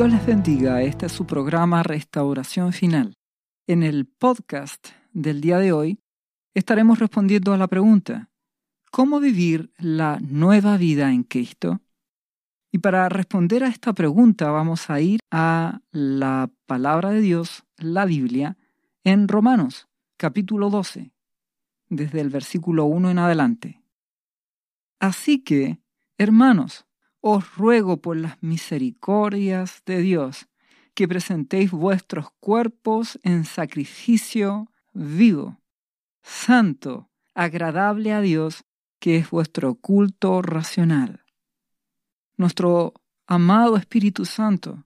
Dios les bendiga. Este es su programa Restauración Final. En el podcast del día de hoy estaremos respondiendo a la pregunta, ¿cómo vivir la nueva vida en Cristo? Y para responder a esta pregunta vamos a ir a la palabra de Dios, la Biblia, en Romanos capítulo 12, desde el versículo 1 en adelante. Así que, hermanos, os ruego por las misericordias de Dios que presentéis vuestros cuerpos en sacrificio vivo, santo, agradable a Dios, que es vuestro culto racional. Nuestro amado Espíritu Santo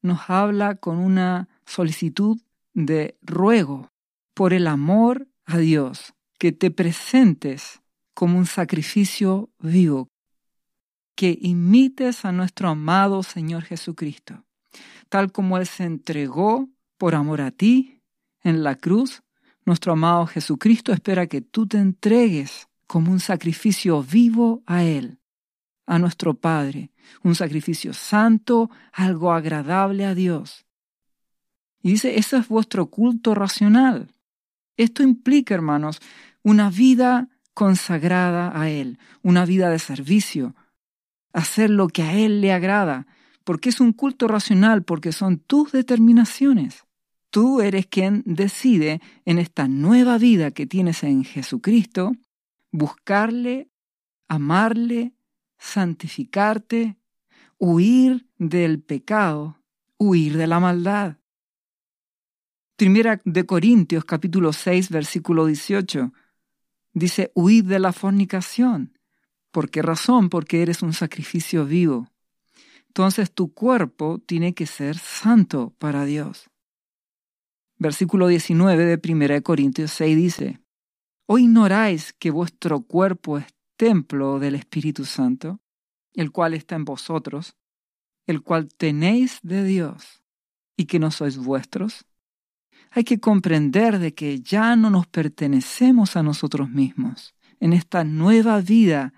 nos habla con una solicitud de ruego por el amor a Dios, que te presentes como un sacrificio vivo, que imites a nuestro amado Señor Jesucristo, tal como Él se entregó por amor a ti en la cruz. Nuestro amado Jesucristo espera que tú te entregues como un sacrificio vivo a Él, a nuestro Padre, un sacrificio santo, algo agradable a Dios. Y dice, ese es vuestro culto racional. Esto implica, hermanos, una vida consagrada a Él, una vida de servicio, hacer lo que a Él le agrada, porque es un culto racional, porque son tus determinaciones. Tú eres quien decide en esta nueva vida que tienes en Jesucristo buscarle, amarle, santificarte, huir del pecado, huir de la maldad. Primera de Corintios capítulo 6 versículo 18 dice, huid de la fornicación. ¿Por qué razón? Porque eres un sacrificio vivo. Entonces tu cuerpo tiene que ser santo para Dios. Versículo 19 de 1 Corintios 6 dice, ¿O ignoráis que vuestro cuerpo es templo del Espíritu Santo, el cual está en vosotros, el cual tenéis de Dios, y que no sois vuestros? Hay que comprender de que ya no nos pertenecemos a nosotros mismos. En esta nueva vida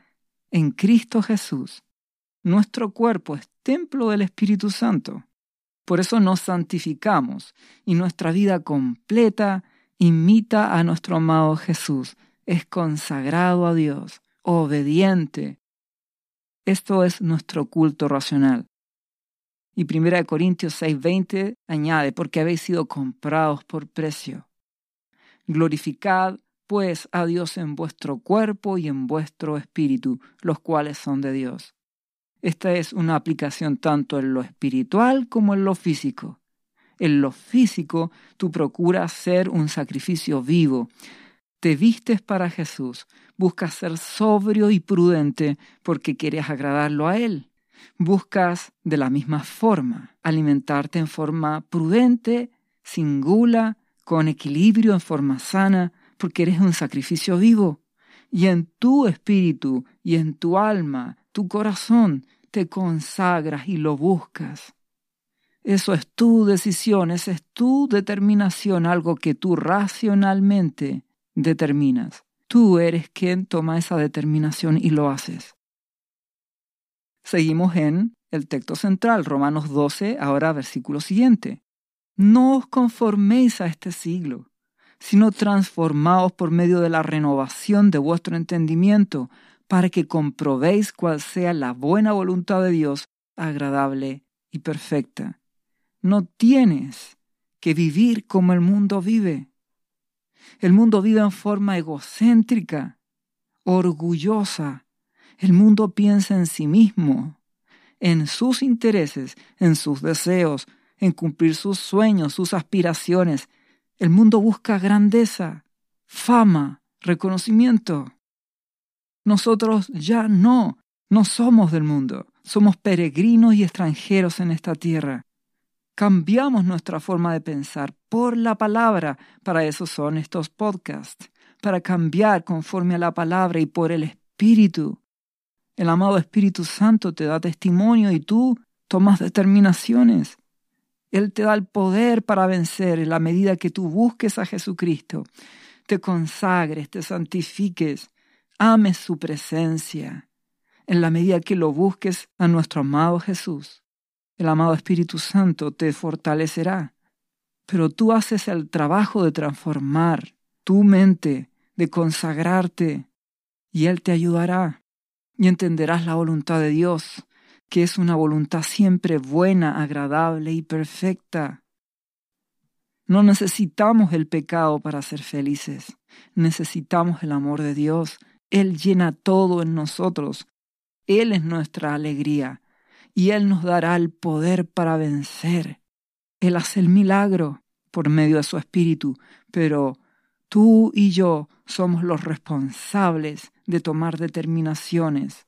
en Cristo Jesús. Nuestro cuerpo es templo del Espíritu Santo. Por eso nos santificamos y nuestra vida completa imita a nuestro amado Jesús. Es consagrado a Dios, obediente. Esto es nuestro culto racional. Y 1 Corintios 6:20 añade, porque habéis sido comprados por precio. Glorificad pues a Dios en vuestro cuerpo y en vuestro espíritu, los cuales son de Dios. Esta es una aplicación tanto en lo espiritual como en lo físico. En lo físico, tú procuras ser un sacrificio vivo. Te vistes para Jesús, buscas ser sobrio y prudente porque quieres agradarlo a Él. Buscas de la misma forma alimentarte en forma prudente, sin gula, con equilibrio, en forma sana, porque eres un sacrificio vivo. Y en tu espíritu y en tu alma, tu corazón, te consagras y lo buscas. Eso es tu decisión, esa es tu determinación, algo que tú racionalmente determinas. Tú eres quien toma esa determinación y lo haces. Seguimos en el texto central, Romanos 12, ahora versículo siguiente. No os conforméis a este siglo, sino transformaos por medio de la renovación de vuestro entendimiento, para que comprobéis cuál sea la buena voluntad de Dios, agradable y perfecta. No tienes que vivir como el mundo vive. El mundo vive en forma egocéntrica, orgullosa. El mundo piensa en sí mismo, en sus intereses, en sus deseos, en cumplir sus sueños, sus aspiraciones, el mundo busca grandeza, fama, reconocimiento. Nosotros ya no, no somos del mundo, somos peregrinos y extranjeros en esta tierra. Cambiamos nuestra forma de pensar por la palabra, para eso son estos podcasts, para cambiar conforme a la palabra y por el Espíritu. El amado Espíritu Santo te da testimonio y tú tomas determinaciones. Él te da el poder para vencer en la medida que tú busques a Jesucristo, te consagres, te santifiques, ames su presencia, en la medida que lo busques a nuestro amado Jesús. El amado Espíritu Santo te fortalecerá. Pero tú haces el trabajo de transformar tu mente, de consagrarte, y Él te ayudará. Y entenderás la voluntad de Dios, que es una voluntad siempre buena, agradable y perfecta. No necesitamos el pecado para ser felices, necesitamos el amor de Dios. Él llena todo en nosotros. Él es nuestra alegría y Él nos dará el poder para vencer. Él hace el milagro por medio de su espíritu, pero tú y yo somos los responsables de tomar determinaciones,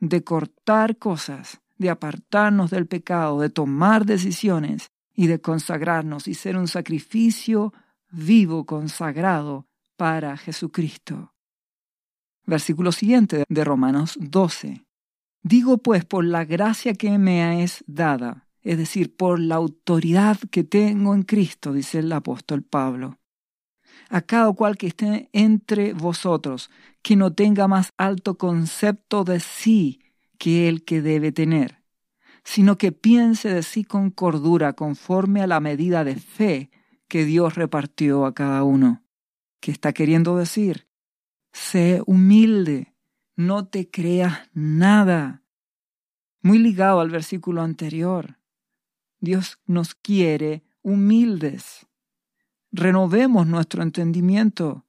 de cortar cosas, de apartarnos del pecado, de tomar decisiones y de consagrarnos y ser un sacrificio vivo, consagrado para Jesucristo. Versículo siguiente de Romanos 12. Digo pues por la gracia que me es dada, es decir, por la autoridad que tengo en Cristo, dice el apóstol Pablo. A cada cual que esté entre vosotros, que no tenga más alto concepto de sí que el que debe tener sino que piense de sí con cordura conforme a la medida de fe que Dios repartió a cada uno. ¿Qué está queriendo decir? Sé humilde, no te creas nada. Muy ligado al versículo anterior. Dios nos quiere humildes. Renovemos nuestro entendimiento.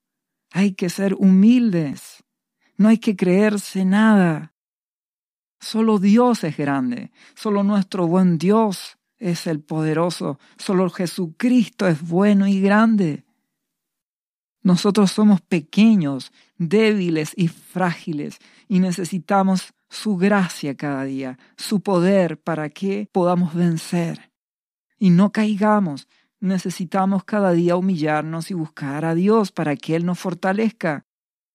Hay que ser humildes. No hay que creerse nada. Solo Dios es grande, solo nuestro buen Dios es el poderoso, solo Jesucristo es bueno y grande. Nosotros somos pequeños, débiles y frágiles y necesitamos su gracia cada día, su poder para que podamos vencer. Y no caigamos, necesitamos cada día humillarnos y buscar a Dios para que Él nos fortalezca.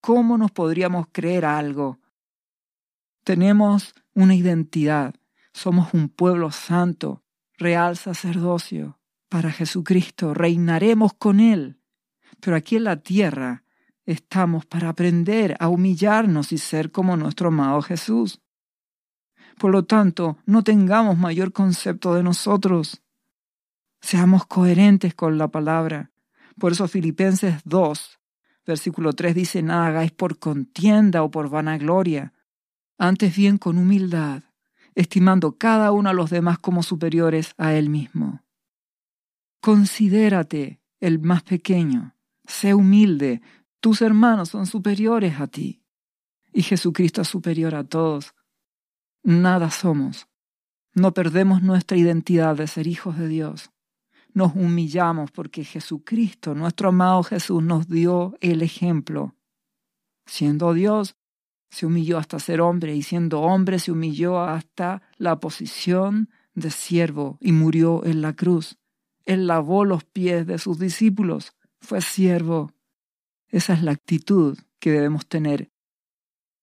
¿Cómo nos podríamos creer algo tenemos una identidad. Somos un pueblo santo, real sacerdocio para Jesucristo. Reinaremos con Él. Pero aquí en la tierra estamos para aprender a humillarnos y ser como nuestro amado Jesús. Por lo tanto, no tengamos mayor concepto de nosotros. Seamos coherentes con la palabra. Por eso Filipenses 2, versículo 3 dice, nada hagáis por contienda o por vanagloria, antes bien con humildad, estimando cada uno a los demás como superiores a él mismo. Considérate el más pequeño, sé humilde, tus hermanos son superiores a ti, y Jesucristo es superior a todos. Nada somos. No perdemos nuestra identidad de ser hijos de Dios. Nos humillamos porque Jesucristo, nuestro amado Jesús, nos dio el ejemplo. Siendo Dios, se humilló hasta ser hombre y siendo hombre se humilló hasta la posición de siervo y murió en la cruz. Él lavó los pies de sus discípulos, fue siervo. Esa es la actitud que debemos tener.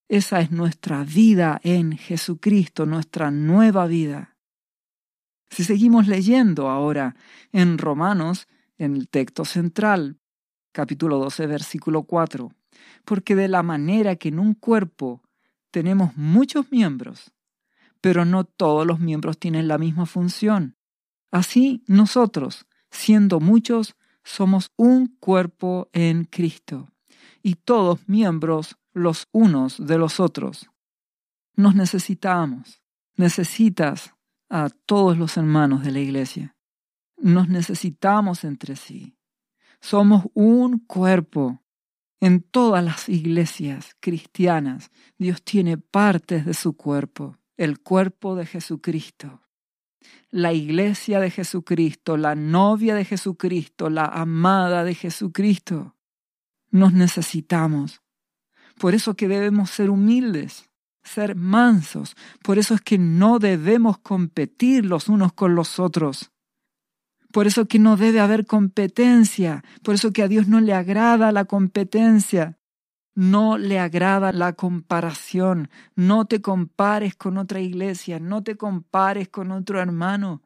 Esa es nuestra vida en Jesucristo, nuestra nueva vida. Si seguimos leyendo ahora en Romanos, en el texto central, capítulo 12, versículo 4, porque de la manera que en un cuerpo tenemos muchos miembros, pero no todos los miembros tienen la misma función. Así nosotros, siendo muchos, somos un cuerpo en Cristo, y todos miembros los unos de los otros. Nos necesitamos, necesitas a todos los hermanos de la iglesia. Nos necesitamos entre sí. Somos un cuerpo en todas las iglesias cristianas, Dios tiene partes de su cuerpo, el cuerpo de Jesucristo. La iglesia de Jesucristo, la novia de Jesucristo, la amada de Jesucristo. Nos necesitamos. Por eso que debemos ser humildes, ser mansos. Por eso es que no debemos competir los unos con los otros. Por eso que no debe haber competencia. Por eso que a Dios no le agrada la competencia. No le agrada la comparación. No te compares con otra iglesia. No te compares con otro hermano.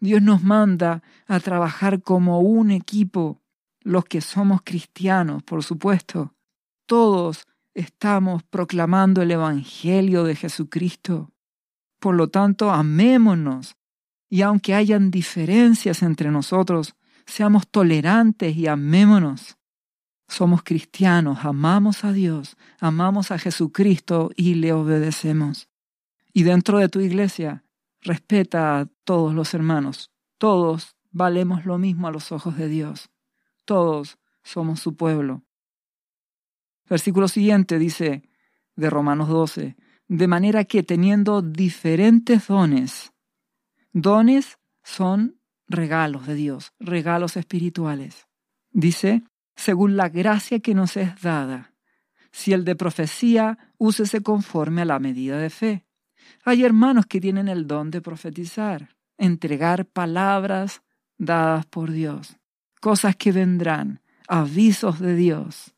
Dios nos manda a trabajar como un equipo. Los que somos cristianos, por supuesto. Todos estamos proclamando el Evangelio de Jesucristo. Por lo tanto, amémonos y aunque hayan diferencias entre nosotros, seamos tolerantes y amémonos. Somos cristianos, amamos a Dios, amamos a Jesucristo y le obedecemos. Y dentro de tu iglesia, respeta a todos los hermanos. Todos valemos lo mismo a los ojos de Dios. Todos somos su pueblo. Versículo siguiente dice de Romanos 12, de manera que teniendo diferentes dones, dones son regalos de Dios, regalos espirituales. Dice, según la gracia que nos es dada. Si el de profecía, úsese conforme a la medida de fe. Hay hermanos que tienen el don de profetizar, entregar palabras dadas por Dios, cosas que vendrán, avisos de Dios.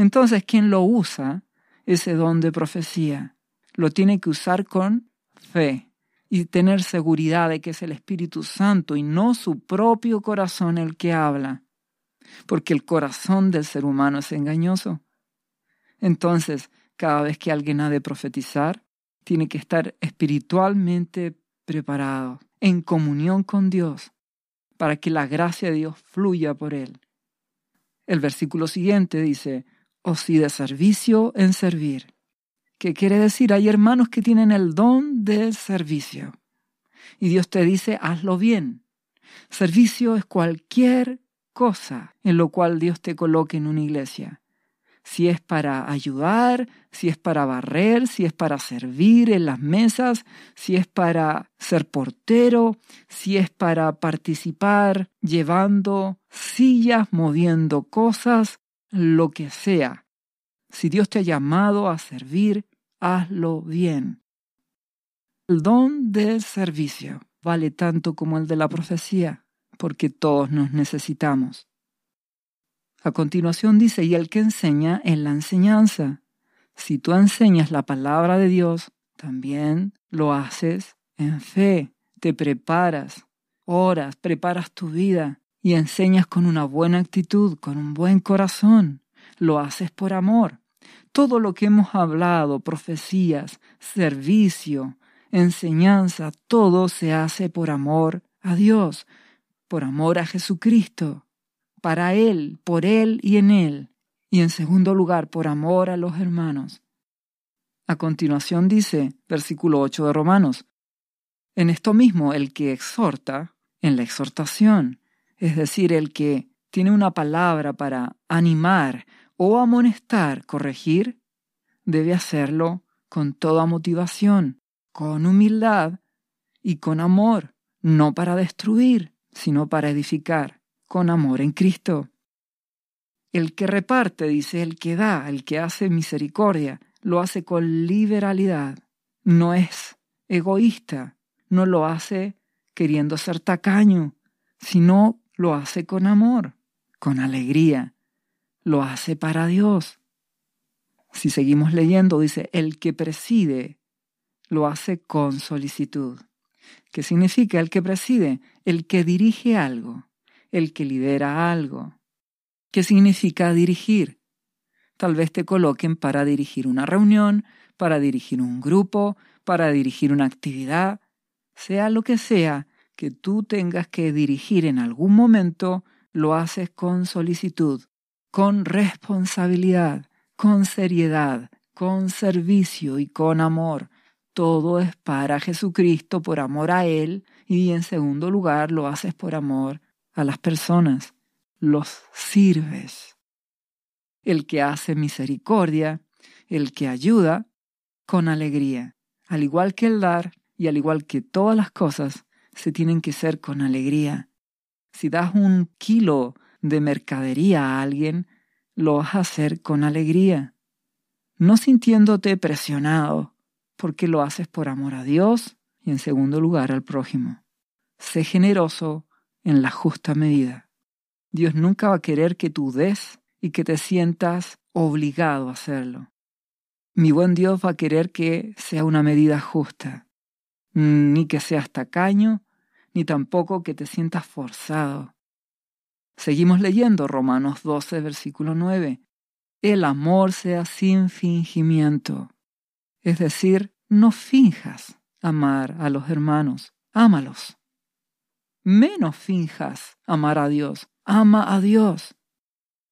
Entonces, quien lo usa, ese don de profecía, lo tiene que usar con fe y tener seguridad de que es el Espíritu Santo y no su propio corazón el que habla porque el corazón del ser humano es engañoso. Entonces, cada vez que alguien ha de profetizar, tiene que estar espiritualmente preparado, en comunión con Dios, para que la gracia de Dios fluya por él. El versículo siguiente dice, o si de servicio en servir. ¿Qué quiere decir? Hay hermanos que tienen el don del servicio. Y Dios te dice, hazlo bien. Servicio es cualquier cosa en lo cual Dios te coloque en una iglesia. Si es para ayudar, si es para barrer, si es para servir en las mesas, si es para ser portero, si es para participar llevando sillas, moviendo cosas, lo que sea. Si Dios te ha llamado a servir, hazlo bien. El don del servicio vale tanto como el de la profecía porque todos nos necesitamos. A continuación dice, y el que enseña en la enseñanza. Si tú enseñas la palabra de Dios, también lo haces en fe, te preparas, oras, preparas tu vida y enseñas con una buena actitud, con un buen corazón, lo haces por amor. Todo lo que hemos hablado, profecías, servicio, enseñanza, todo se hace por amor a Dios, por amor a Jesucristo, para Él, por Él y en Él, y en segundo lugar, por amor a los hermanos. A continuación dice, versículo 8 de Romanos, en esto mismo el que exhorta, en la exhortación, es decir, el que tiene una palabra para animar o amonestar, corregir, debe hacerlo con toda motivación, con humildad y con amor, no para destruir, sino para edificar con amor en Cristo. El que reparte, dice, el que da, el que hace misericordia, lo hace con liberalidad. No es egoísta, no lo hace queriendo ser tacaño, sino lo hace con amor, con alegría, lo hace para Dios. Si seguimos leyendo, dice, el que preside, lo hace con solicitud. ¿Qué significa el que preside? El que dirige algo, el que lidera algo. ¿Qué significa dirigir? Tal vez te coloquen para dirigir una reunión, para dirigir un grupo, para dirigir una actividad, sea lo que sea que tú tengas que dirigir en algún momento, lo haces con solicitud, con responsabilidad, con seriedad, con servicio y con amor, todo es para Jesucristo, por amor a Él, y en segundo lugar lo haces por amor a las personas, los sirves. El que hace misericordia, el que ayuda, con alegría. Al igual que el dar y al igual que todas las cosas, se tienen que ser con alegría. Si das un kilo de mercadería a alguien, lo vas a hacer con alegría, no sintiéndote presionado, porque lo haces por amor a Dios y en segundo lugar al prójimo. Sé generoso en la justa medida. Dios nunca va a querer que tú des y que te sientas obligado a hacerlo. Mi buen Dios va a querer que sea una medida justa, ni que seas tacaño, ni tampoco que te sientas forzado. Seguimos leyendo Romanos 12, versículo 9. El amor sea sin fingimiento. Es decir, no finjas amar a los hermanos, ámalos. Menos finjas amar a Dios, ama a Dios.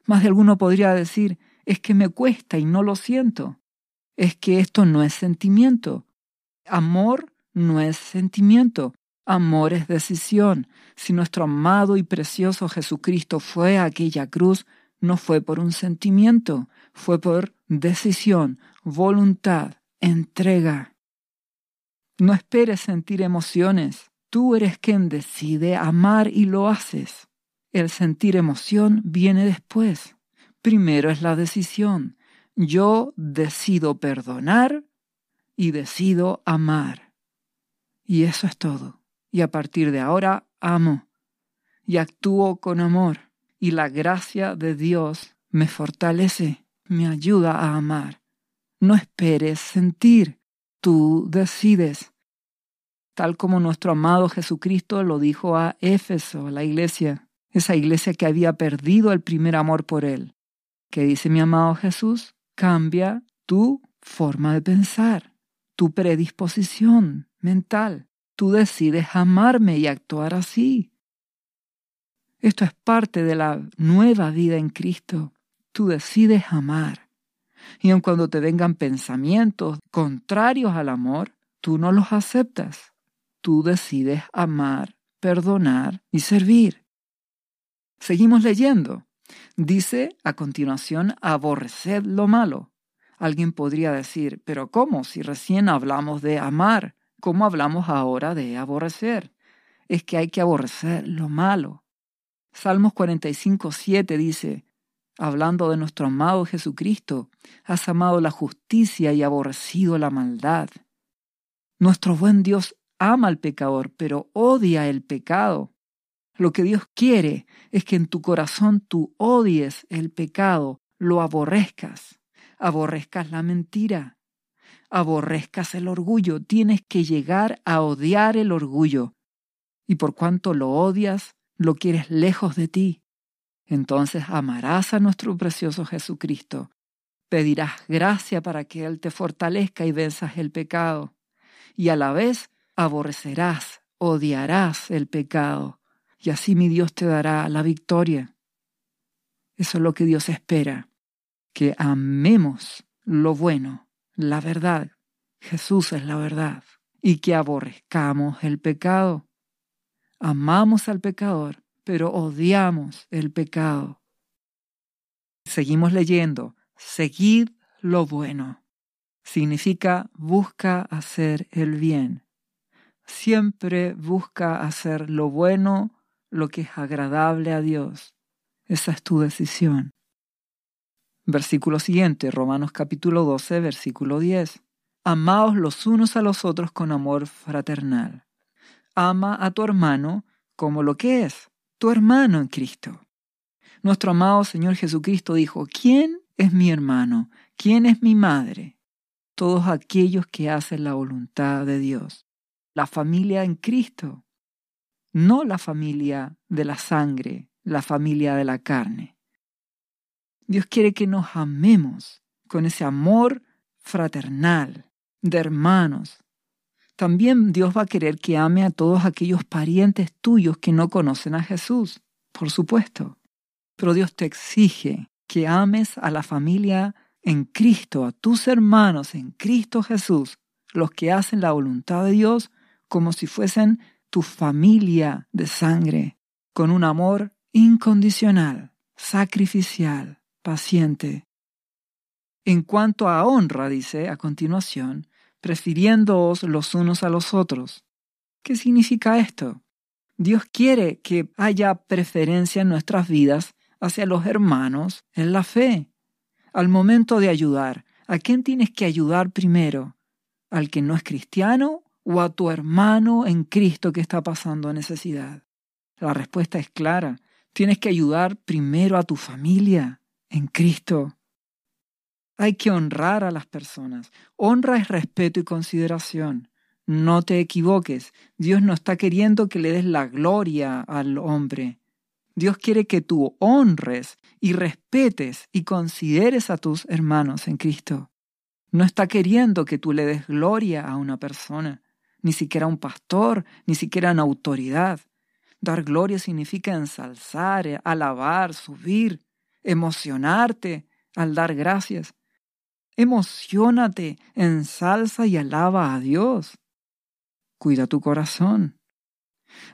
Más de alguno podría decir, es que me cuesta y no lo siento. Es que esto no es sentimiento. Amor no es sentimiento. Amor es decisión. Si nuestro amado y precioso Jesucristo fue a aquella cruz, no fue por un sentimiento, fue por decisión, voluntad, entrega. No esperes sentir emociones. Tú eres quien decide amar y lo haces. El sentir emoción viene después. Primero es la decisión. Yo decido perdonar y decido amar. Y eso es todo. Y a partir de ahora amo y actúo con amor. Y la gracia de Dios me fortalece, me ayuda a amar. No esperes sentir, tú decides. Tal como nuestro amado Jesucristo lo dijo a Éfeso, la iglesia, esa iglesia que había perdido el primer amor por él. ¿Qué dice mi amado Jesús? Cambia tu forma de pensar, tu predisposición mental. Tú decides amarme y actuar así. Esto es parte de la nueva vida en Cristo. Tú decides amar. Y aun cuando te vengan pensamientos contrarios al amor, tú no los aceptas. Tú decides amar, perdonar y servir. Seguimos leyendo. Dice a continuación, aborreced lo malo. Alguien podría decir, pero ¿cómo? Si recién hablamos de amar, ¿cómo hablamos ahora de aborrecer? Es que hay que aborrecer lo malo. Salmos 45, 7 dice, hablando de nuestro amado Jesucristo, has amado la justicia y aborrecido la maldad. Nuestro buen Dios ama al pecador, pero odia el pecado. Lo que Dios quiere es que en tu corazón tú odies el pecado, lo aborrezcas, aborrezcas la mentira, aborrezcas el orgullo. Tienes que llegar a odiar el orgullo. Y por cuanto lo odias, lo quieres lejos de ti. Entonces amarás a nuestro precioso Jesucristo. Pedirás gracia para que Él te fortalezca y venzas el pecado. Y a la vez aborrecerás, odiarás el pecado y así mi Dios te dará la victoria. Eso es lo que Dios espera, que amemos lo bueno, la verdad. Jesús es la verdad. Y que aborrezcamos el pecado. Amamos al pecador, pero odiamos el pecado. Seguimos leyendo, seguid lo bueno. Significa busca hacer el bien. Siempre busca hacer lo bueno lo que es agradable a Dios. Esa es tu decisión. Versículo siguiente, Romanos capítulo 12, versículo 10. Amaos los unos a los otros con amor fraternal. Ama a tu hermano como lo que es, tu hermano en Cristo. Nuestro amado Señor Jesucristo dijo, ¿quién es mi hermano? ¿Quién es mi madre? Todos aquellos que hacen la voluntad de Dios. La familia en Cristo no la familia de la sangre, la familia de la carne. Dios quiere que nos amemos con ese amor fraternal, de hermanos. También Dios va a querer que ame a todos aquellos parientes tuyos que no conocen a Jesús, por supuesto. Pero Dios te exige que ames a la familia en Cristo, a tus hermanos en Cristo Jesús, los que hacen la voluntad de Dios como si fuesen tu familia de sangre con un amor incondicional, sacrificial, paciente. En cuanto a honra, dice a continuación, prefiriéndoos los unos a los otros. ¿Qué significa esto? Dios quiere que haya preferencia en nuestras vidas hacia los hermanos en la fe. Al momento de ayudar, ¿a quién tienes que ayudar primero? ¿Al que no es cristiano o a tu hermano en Cristo que está pasando necesidad? La respuesta es clara. Tienes que ayudar primero a tu familia en Cristo. Hay que honrar a las personas. Honra es respeto y consideración. No te equivoques. Dios no está queriendo que le des la gloria al hombre. Dios quiere que tú honres y respetes y consideres a tus hermanos en Cristo. No está queriendo que tú le des gloria a una persona ni siquiera un pastor, ni siquiera en autoridad. Dar gloria significa ensalzar, alabar, subir, emocionarte al dar gracias. Emocionate, ensalza y alaba a Dios. Cuida tu corazón.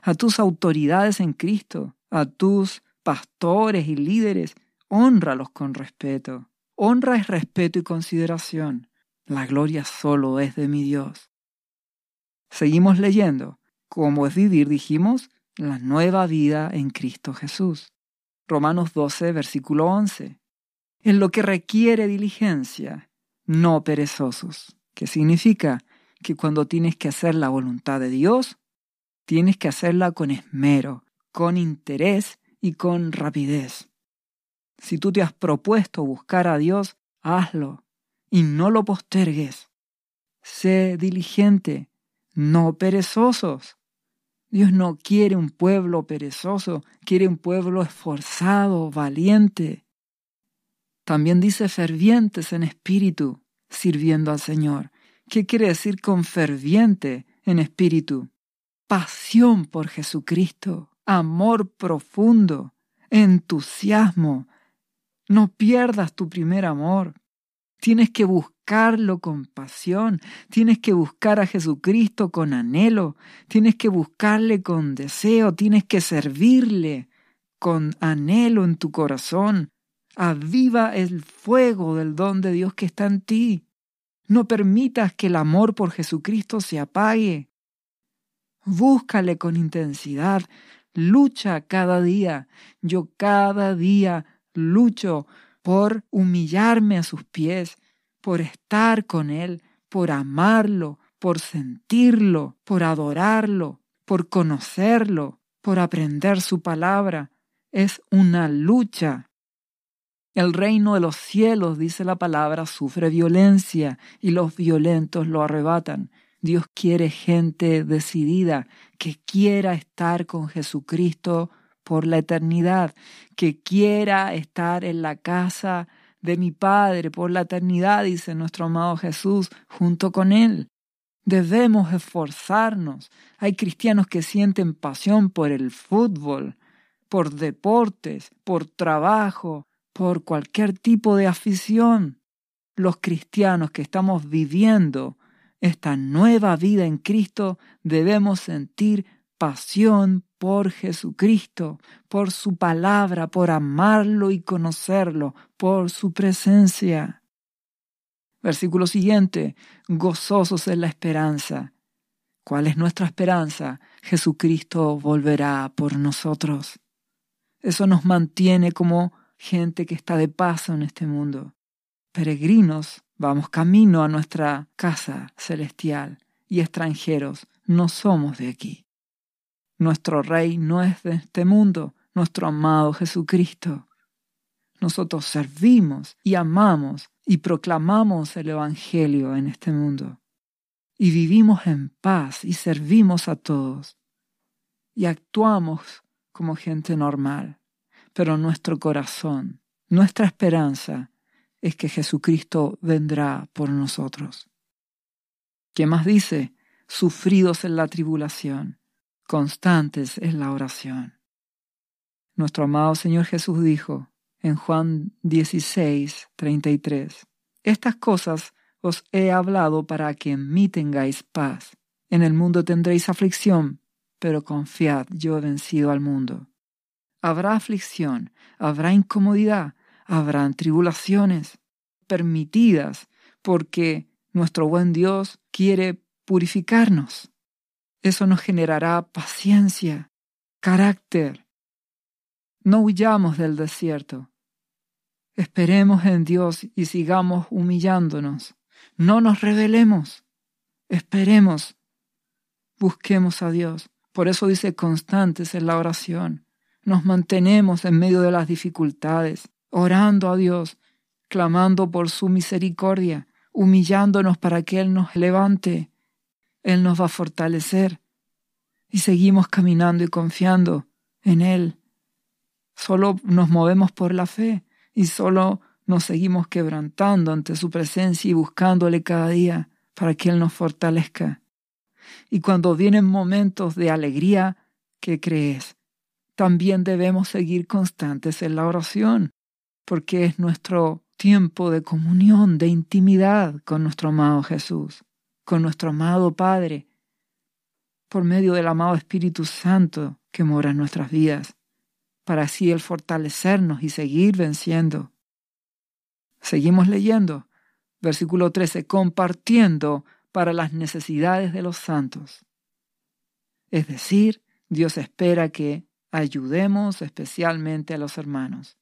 A tus autoridades en Cristo, a tus pastores y líderes, honralos con respeto. Honra es respeto y consideración. La gloria solo es de mi Dios. Seguimos leyendo. ¿Cómo es vivir? Dijimos, la nueva vida en Cristo Jesús. Romanos 12, versículo 11. En lo que requiere diligencia, no perezosos. ¿Qué significa? Que cuando tienes que hacer la voluntad de Dios, tienes que hacerla con esmero, con interés y con rapidez. Si tú te has propuesto buscar a Dios, hazlo y no lo postergues. Sé diligente, no perezosos. Dios no quiere un pueblo perezoso, quiere un pueblo esforzado, valiente. También dice fervientes en espíritu, sirviendo al Señor. ¿Qué quiere decir con ferviente en espíritu? Pasión por Jesucristo, amor profundo, entusiasmo. No pierdas tu primer amor. Tienes que buscarlo con pasión, tienes que buscar a Jesucristo con anhelo, tienes que buscarle con deseo, tienes que servirle con anhelo en tu corazón. Aviva el fuego del don de Dios que está en ti. No permitas que el amor por Jesucristo se apague. Búscale con intensidad. Lucha cada día. Yo cada día lucho por humillarme a sus pies, por estar con Él, por amarlo, por sentirlo, por adorarlo, por conocerlo, por aprender su palabra. Es una lucha. El reino de los cielos, dice la palabra, sufre violencia y los violentos lo arrebatan. Dios quiere gente decidida que quiera estar con Jesucristo por la eternidad, que quiera estar en la casa de mi Padre por la eternidad, dice nuestro amado Jesús, junto con Él. Debemos esforzarnos. Hay cristianos que sienten pasión por el fútbol, por deportes, por trabajo, por cualquier tipo de afición. Los cristianos que estamos viviendo esta nueva vida en Cristo debemos sentir pasión por Jesucristo, por su palabra, por amarlo y conocerlo, por su presencia. Versículo siguiente, gozosos en la esperanza. ¿Cuál es nuestra esperanza? Jesucristo volverá por nosotros. Eso nos mantiene como gente que está de paso en este mundo. Peregrinos, vamos camino a nuestra casa celestial y extranjeros, no somos de aquí. Nuestro Rey no es de este mundo, nuestro amado Jesucristo. Nosotros servimos y amamos y proclamamos el Evangelio en este mundo. Y vivimos en paz y servimos a todos. Y actuamos como gente normal. Pero nuestro corazón, nuestra esperanza es que Jesucristo vendrá por nosotros. ¿Qué más dice? Sufridos en la tribulación constantes en la oración. Nuestro amado Señor Jesús dijo en Juan 16, 33, Estas cosas os he hablado para que en mí tengáis paz. En el mundo tendréis aflicción, pero confiad, yo he vencido al mundo. Habrá aflicción, habrá incomodidad, habrán tribulaciones permitidas, porque nuestro buen Dios quiere purificarnos. Eso nos generará paciencia, carácter. No huyamos del desierto. Esperemos en Dios y sigamos humillándonos. No nos rebelemos. Esperemos. Busquemos a Dios. Por eso dice constantes en la oración. Nos mantenemos en medio de las dificultades, orando a Dios, clamando por su misericordia, humillándonos para que Él nos levante él nos va a fortalecer y seguimos caminando y confiando en Él. Solo nos movemos por la fe y solo nos seguimos quebrantando ante su presencia y buscándole cada día para que Él nos fortalezca. Y cuando vienen momentos de alegría, ¿qué crees? También debemos seguir constantes en la oración, porque es nuestro tiempo de comunión, de intimidad con nuestro amado Jesús, con nuestro amado Padre, por medio del amado Espíritu Santo que mora en nuestras vidas, para así el fortalecernos y seguir venciendo. Seguimos leyendo. Versículo 13, compartiendo para las necesidades de los santos. Es decir, Dios espera que ayudemos especialmente a los hermanos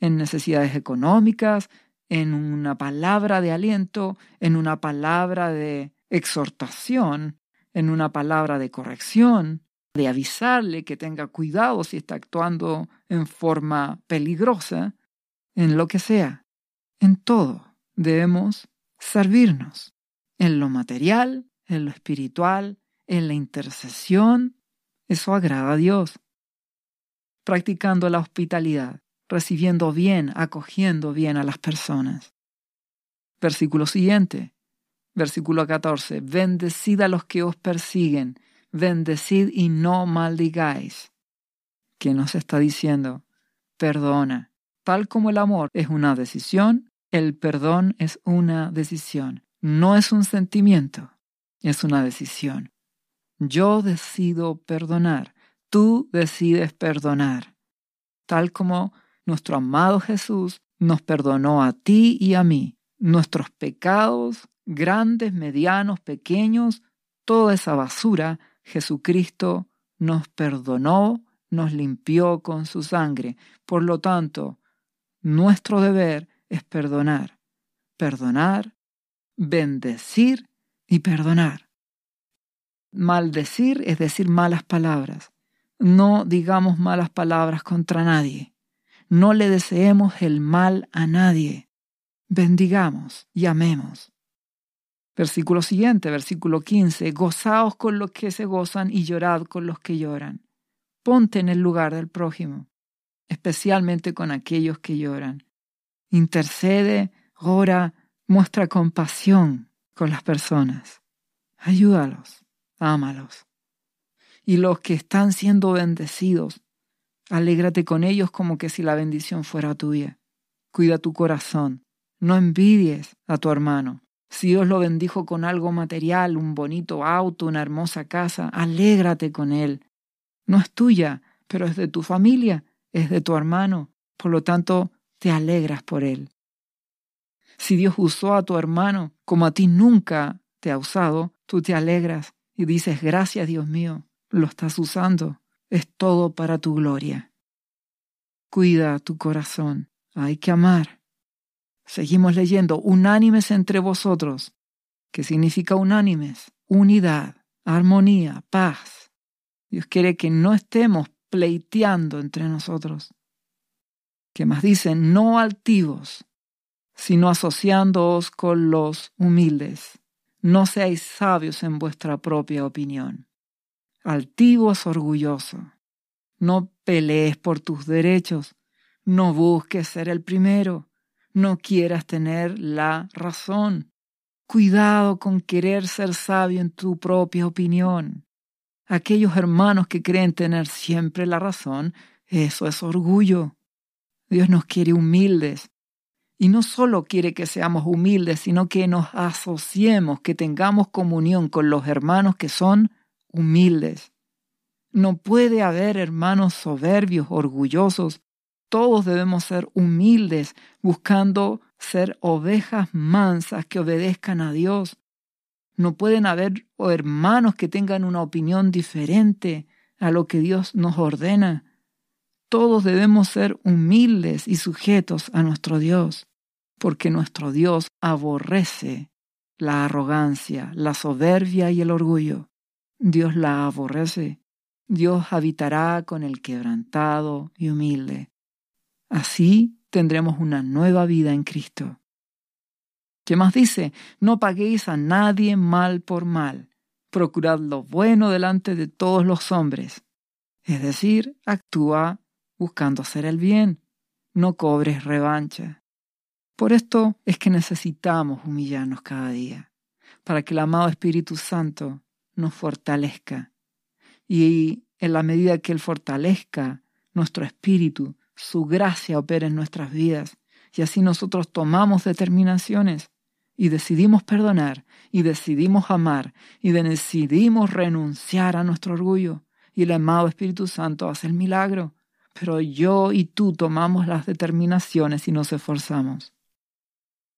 en necesidades económicas, en una palabra de aliento, en una palabra de exhortación, en una palabra de corrección, de avisarle que tenga cuidado si está actuando en forma peligrosa, en lo que sea. En todo debemos servirnos, en lo material, en lo espiritual, en la intercesión. Eso agrada a Dios. Practicando la hospitalidad, recibiendo bien, acogiendo bien a las personas. Versículo siguiente, versículo 14. Bendecid a los que os persiguen, bendecid y no maldigáis. ¿Qué nos está diciendo? Perdona. Tal como el amor es una decisión, el perdón es una decisión. No es un sentimiento, es una decisión. Yo decido perdonar, tú decides perdonar. Tal como nuestro amado Jesús nos perdonó a ti y a mí, nuestros pecados, grandes, medianos, pequeños, toda esa basura, Jesucristo nos perdonó, nos limpió con su sangre. Por lo tanto, nuestro deber es perdonar, perdonar, bendecir y perdonar. Maldecir es decir malas palabras. No digamos malas palabras contra nadie. No le deseemos el mal a nadie. Bendigamos y amemos. Versículo siguiente, versículo 15. Gozaos con los que se gozan y llorad con los que lloran. Ponte en el lugar del prójimo, especialmente con aquellos que lloran. Intercede, ora, muestra compasión con las personas. Ayúdalos, ámalos. Y los que están siendo bendecidos, Alégrate con ellos como que si la bendición fuera tuya. Cuida tu corazón. No envidies a tu hermano. Si Dios lo bendijo con algo material, un bonito auto, una hermosa casa, alégrate con él. No es tuya, pero es de tu familia, es de tu hermano. Por lo tanto, te alegras por él. Si Dios usó a tu hermano como a ti nunca te ha usado, tú te alegras y dices, gracias Dios mío, lo estás usando es todo para tu gloria. Cuida tu corazón, hay que amar. Seguimos leyendo, unánimes entre vosotros. ¿Qué significa unánimes? Unidad, armonía, paz. Dios quiere que no estemos pleiteando entre nosotros. ¿Qué más dice? No altivos, sino asociándoos con los humildes. No seáis sabios en vuestra propia opinión altivos, orgulloso. No pelees por tus derechos, no busques ser el primero, no quieras tener la razón. Cuidado con querer ser sabio en tu propia opinión. Aquellos hermanos que creen tener siempre la razón, eso es orgullo. Dios nos quiere humildes. Y no solo quiere que seamos humildes, sino que nos asociemos, que tengamos comunión con los hermanos que son humildes. No puede haber hermanos soberbios, orgullosos. Todos debemos ser humildes, buscando ser ovejas mansas que obedezcan a Dios. No pueden haber hermanos que tengan una opinión diferente a lo que Dios nos ordena. Todos debemos ser humildes y sujetos a nuestro Dios, porque nuestro Dios aborrece la arrogancia, la soberbia y el orgullo. Dios la aborrece. Dios habitará con el quebrantado y humilde. Así tendremos una nueva vida en Cristo. ¿Qué más dice? No paguéis a nadie mal por mal. Procurad lo bueno delante de todos los hombres. Es decir, actúa buscando hacer el bien. No cobres revancha. Por esto es que necesitamos humillarnos cada día, para que el amado Espíritu Santo nos fortalezca. Y en la medida que Él fortalezca nuestro espíritu, su gracia opera en nuestras vidas. Y así nosotros tomamos determinaciones y decidimos perdonar y decidimos amar y decidimos renunciar a nuestro orgullo. Y el amado Espíritu Santo hace el milagro. Pero yo y tú tomamos las determinaciones y nos esforzamos.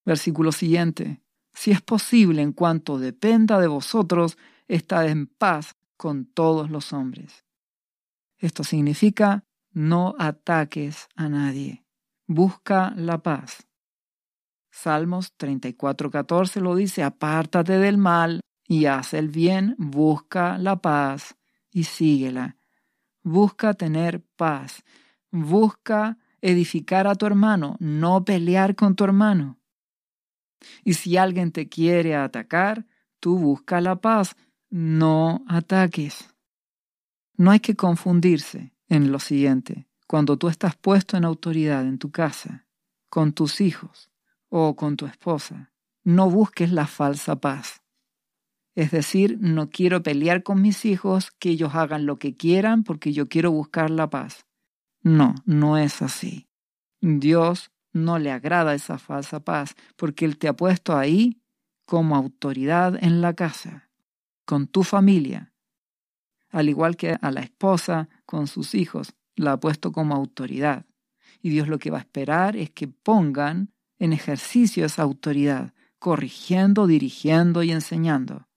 Versículo siguiente. Si es posible, en cuanto dependa de vosotros, estad en paz con todos los hombres. Esto significa no ataques a nadie. Busca la paz. Salmos 34:14 lo dice, apártate del mal y haz el bien, busca la paz y síguela. Busca tener paz. Busca edificar a tu hermano, no pelear con tu hermano. Y si alguien te quiere atacar, tú busca la paz, no ataques. No hay que confundirse en lo siguiente. Cuando tú estás puesto en autoridad en tu casa, con tus hijos o con tu esposa, no busques la falsa paz. Es decir, no quiero pelear con mis hijos, que ellos hagan lo que quieran porque yo quiero buscar la paz. No, no es así. Dios no le agrada esa falsa paz porque Él te ha puesto ahí como autoridad en la casa, con tu familia, al igual que a la esposa con sus hijos, la ha puesto como autoridad. Y Dios lo que va a esperar es que pongan en ejercicio esa autoridad, corrigiendo, dirigiendo y enseñando.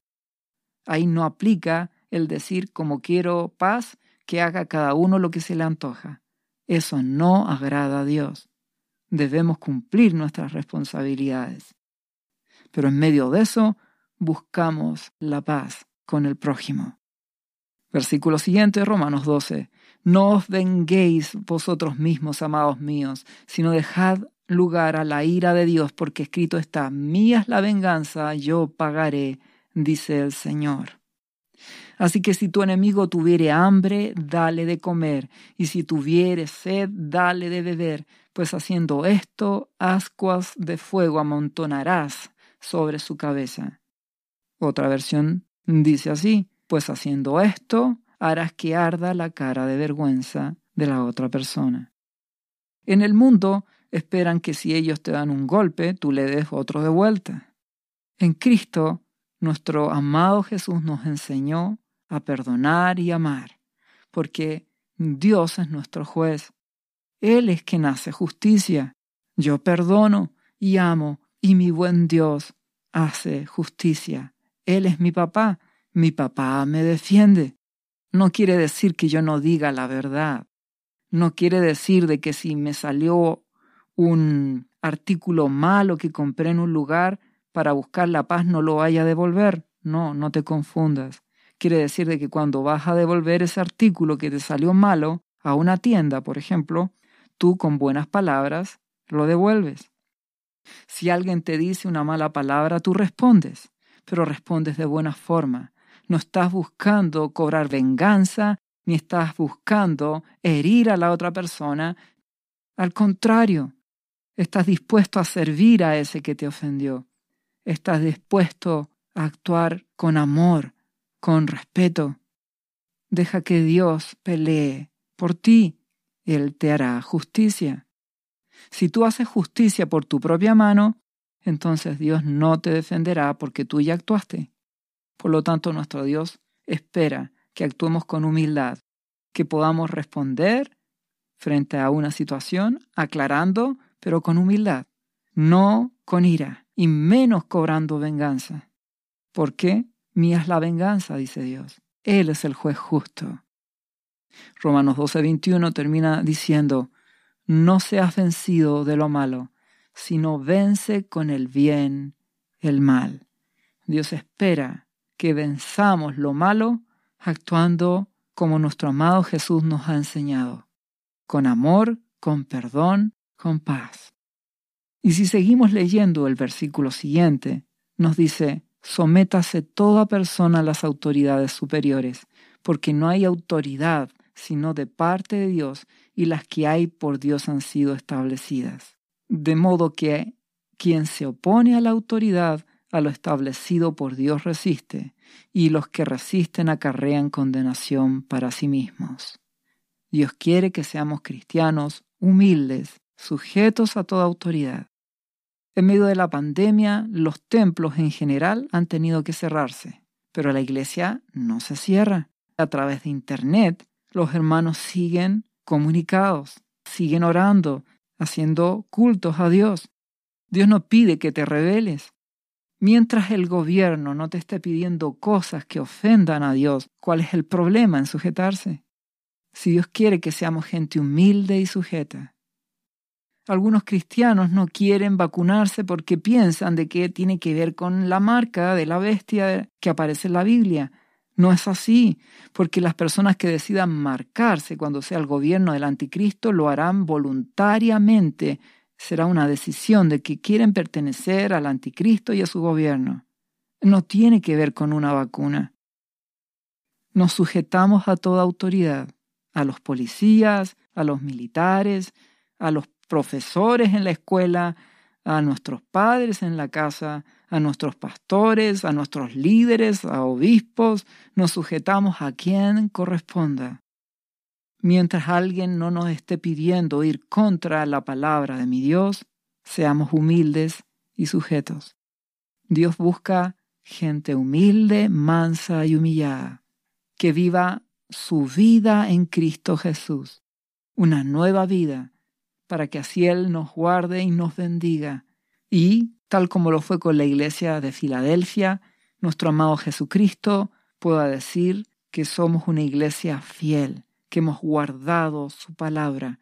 Ahí no aplica el decir como quiero paz, que haga cada uno lo que se le antoja. Eso no agrada a Dios. Debemos cumplir nuestras responsabilidades. Pero en medio de eso buscamos la paz con el prójimo. Versículo siguiente, Romanos 12. No os venguéis vosotros mismos, amados míos, sino dejad lugar a la ira de Dios, porque escrito está, mía es la venganza, yo pagaré, dice el Señor. Así que si tu enemigo tuviere hambre, dale de comer, y si tuviere sed, dale de beber, pues haciendo esto, ascuas de fuego amontonarás sobre su cabeza. Otra versión dice así, pues haciendo esto harás que arda la cara de vergüenza de la otra persona. En el mundo esperan que si ellos te dan un golpe, tú le des otro de vuelta. En Cristo, nuestro amado Jesús nos enseñó a perdonar y amar, porque Dios es nuestro juez. Él es quien hace justicia. Yo perdono y amo, y mi buen Dios hace justicia. Él es mi papá mi papá me defiende. No quiere decir que yo no diga la verdad. No quiere decir de que si me salió un artículo malo que compré en un lugar para buscar la paz no lo vaya a devolver. No, no te confundas. Quiere decir de que cuando vas a devolver ese artículo que te salió malo a una tienda, por ejemplo, tú con buenas palabras lo devuelves. Si alguien te dice una mala palabra, tú respondes, pero respondes de buena forma, no estás buscando cobrar venganza, ni estás buscando herir a la otra persona. Al contrario, estás dispuesto a servir a ese que te ofendió. Estás dispuesto a actuar con amor, con respeto. Deja que Dios pelee por ti. Él te hará justicia. Si tú haces justicia por tu propia mano, entonces Dios no te defenderá porque tú ya actuaste. Por lo tanto, nuestro Dios espera que actuemos con humildad, que podamos responder frente a una situación aclarando, pero con humildad, no con ira y menos cobrando venganza. ¿Por qué? Mía es la venganza, dice Dios. Él es el juez justo. Romanos 12:21 termina diciendo, no seas vencido de lo malo, sino vence con el bien el mal. Dios espera que venzamos lo malo actuando como nuestro amado Jesús nos ha enseñado, con amor, con perdón, con paz. Y si seguimos leyendo el versículo siguiente, nos dice, sométase toda persona a las autoridades superiores, porque no hay autoridad sino de parte de Dios, y las que hay por Dios han sido establecidas. De modo que quien se opone a la autoridad a lo establecido por Dios resiste, y los que resisten acarrean condenación para sí mismos. Dios quiere que seamos cristianos humildes, sujetos a toda autoridad. En medio de la pandemia, los templos en general han tenido que cerrarse, pero la iglesia no se cierra. A través de Internet, los hermanos siguen comunicados, siguen orando, haciendo cultos a Dios. Dios no pide que te rebeles. Mientras el gobierno no te esté pidiendo cosas que ofendan a Dios, ¿cuál es el problema en sujetarse? Si Dios quiere que seamos gente humilde y sujeta. Algunos cristianos no quieren vacunarse porque piensan de que tiene que ver con la marca de la bestia que aparece en la Biblia. No es así, porque las personas que decidan marcarse cuando sea el gobierno del anticristo lo harán voluntariamente. Será una decisión de que quieren pertenecer al anticristo y a su gobierno. No tiene que ver con una vacuna. Nos sujetamos a toda autoridad, a los policías, a los militares, a los profesores en la escuela, a nuestros padres en la casa, a nuestros pastores, a nuestros líderes, a obispos, nos sujetamos a quien corresponda. Mientras alguien no nos esté pidiendo ir contra la palabra de mi Dios, seamos humildes y sujetos. Dios busca gente humilde, mansa y humillada, que viva su vida en Cristo Jesús, una nueva vida para que así Él nos guarde y nos bendiga. Y, tal como lo fue con la iglesia de Filadelfia, nuestro amado Jesucristo pueda decir que somos una iglesia fiel, que hemos guardado su palabra.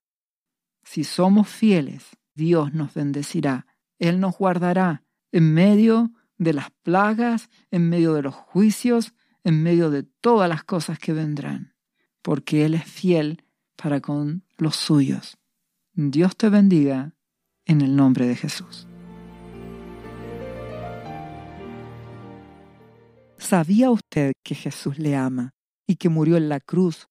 Si somos fieles, Dios nos bendecirá, Él nos guardará en medio de las plagas, en medio de los juicios, en medio de todas las cosas que vendrán, porque Él es fiel para con los suyos. Dios te bendiga en el nombre de Jesús. ¿Sabía usted que Jesús le ama y que murió en la cruz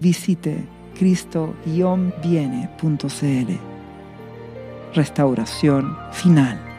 Visite cristo-viene.cl. Restauración final.